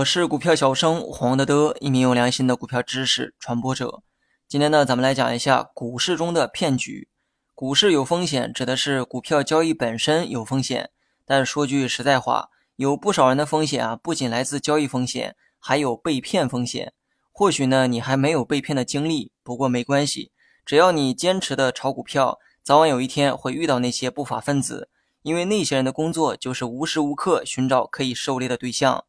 我是股票小生黄德德，一名有良心的股票知识传播者。今天呢，咱们来讲一下股市中的骗局。股市有风险，指的是股票交易本身有风险。但说句实在话，有不少人的风险啊，不仅来自交易风险，还有被骗风险。或许呢，你还没有被骗的经历，不过没关系，只要你坚持的炒股票，早晚有一天会遇到那些不法分子，因为那些人的工作就是无时无刻寻找可以狩猎的对象。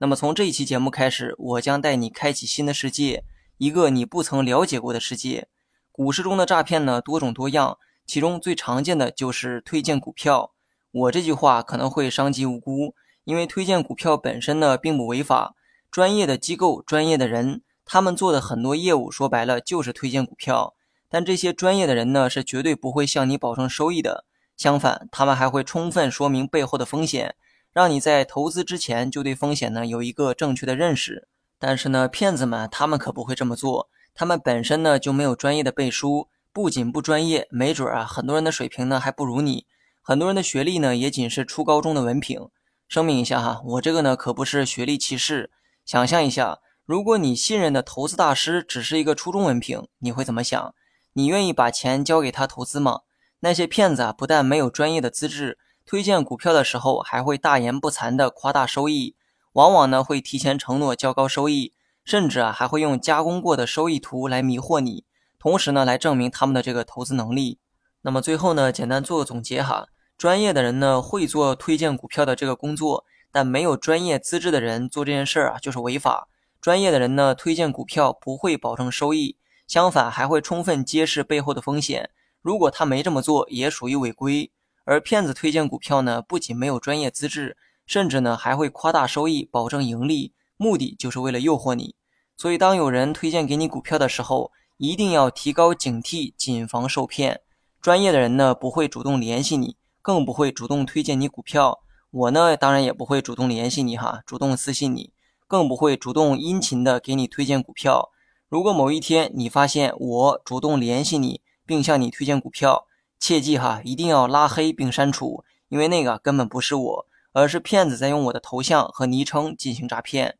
那么从这一期节目开始，我将带你开启新的世界，一个你不曾了解过的世界。股市中的诈骗呢多种多样，其中最常见的就是推荐股票。我这句话可能会伤及无辜，因为推荐股票本身呢并不违法。专业的机构、专业的人，他们做的很多业务，说白了就是推荐股票。但这些专业的人呢是绝对不会向你保证收益的，相反，他们还会充分说明背后的风险。让你在投资之前就对风险呢有一个正确的认识，但是呢，骗子们他们可不会这么做，他们本身呢就没有专业的背书，不仅不专业，没准啊很多人的水平呢还不如你，很多人的学历呢也仅是初高中的文凭。声明一下哈，我这个呢可不是学历歧视。想象一下，如果你信任的投资大师只是一个初中文凭，你会怎么想？你愿意把钱交给他投资吗？那些骗子啊，不但没有专业的资质。推荐股票的时候，还会大言不惭地夸大收益，往往呢会提前承诺较高收益，甚至啊还会用加工过的收益图来迷惑你，同时呢来证明他们的这个投资能力。那么最后呢，简单做个总结哈，专业的人呢会做推荐股票的这个工作，但没有专业资质的人做这件事儿啊就是违法。专业的人呢推荐股票不会保证收益，相反还会充分揭示背后的风险。如果他没这么做，也属于违规。而骗子推荐股票呢，不仅没有专业资质，甚至呢还会夸大收益，保证盈利，目的就是为了诱惑你。所以，当有人推荐给你股票的时候，一定要提高警惕，谨防受骗。专业的人呢不会主动联系你，更不会主动推荐你股票。我呢当然也不会主动联系你哈，主动私信你，更不会主动殷勤的给你推荐股票。如果某一天你发现我主动联系你，并向你推荐股票，切记哈，一定要拉黑并删除，因为那个根本不是我，而是骗子在用我的头像和昵称进行诈骗。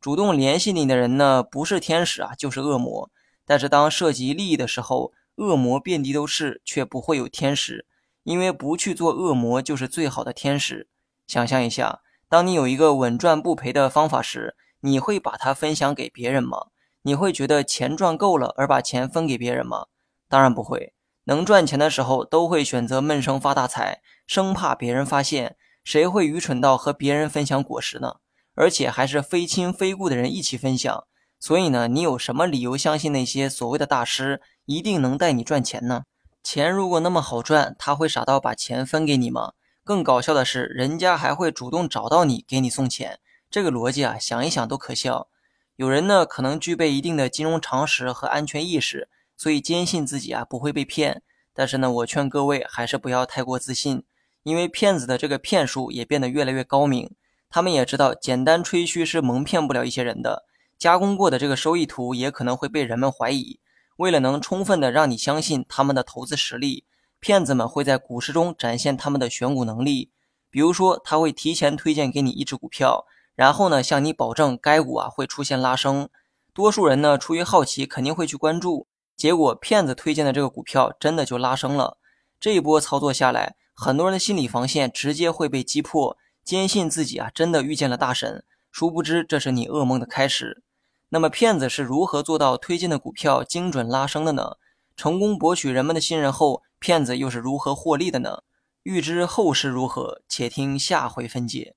主动联系你的人呢，不是天使啊，就是恶魔。但是当涉及利益的时候，恶魔遍地都是，却不会有天使，因为不去做恶魔就是最好的天使。想象一下，当你有一个稳赚不赔的方法时，你会把它分享给别人吗？你会觉得钱赚够了而把钱分给别人吗？当然不会。能赚钱的时候，都会选择闷声发大财，生怕别人发现。谁会愚蠢到和别人分享果实呢？而且还是非亲非故的人一起分享。所以呢，你有什么理由相信那些所谓的大师一定能带你赚钱呢？钱如果那么好赚，他会傻到把钱分给你吗？更搞笑的是，人家还会主动找到你给你送钱。这个逻辑啊，想一想都可笑。有人呢，可能具备一定的金融常识和安全意识。所以坚信自己啊不会被骗，但是呢，我劝各位还是不要太过自信，因为骗子的这个骗术也变得越来越高明。他们也知道简单吹嘘是蒙骗不了一些人的，加工过的这个收益图也可能会被人们怀疑。为了能充分的让你相信他们的投资实力，骗子们会在股市中展现他们的选股能力。比如说，他会提前推荐给你一只股票，然后呢向你保证该股啊会出现拉升。多数人呢出于好奇肯定会去关注。结果骗子推荐的这个股票真的就拉升了，这一波操作下来，很多人的心理防线直接会被击破，坚信自己啊真的遇见了大神，殊不知这是你噩梦的开始。那么骗子是如何做到推荐的股票精准拉升的呢？成功博取人们的信任后，骗子又是如何获利的呢？欲知后事如何，且听下回分解。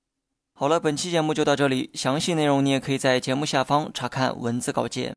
好了，本期节目就到这里，详细内容你也可以在节目下方查看文字稿件。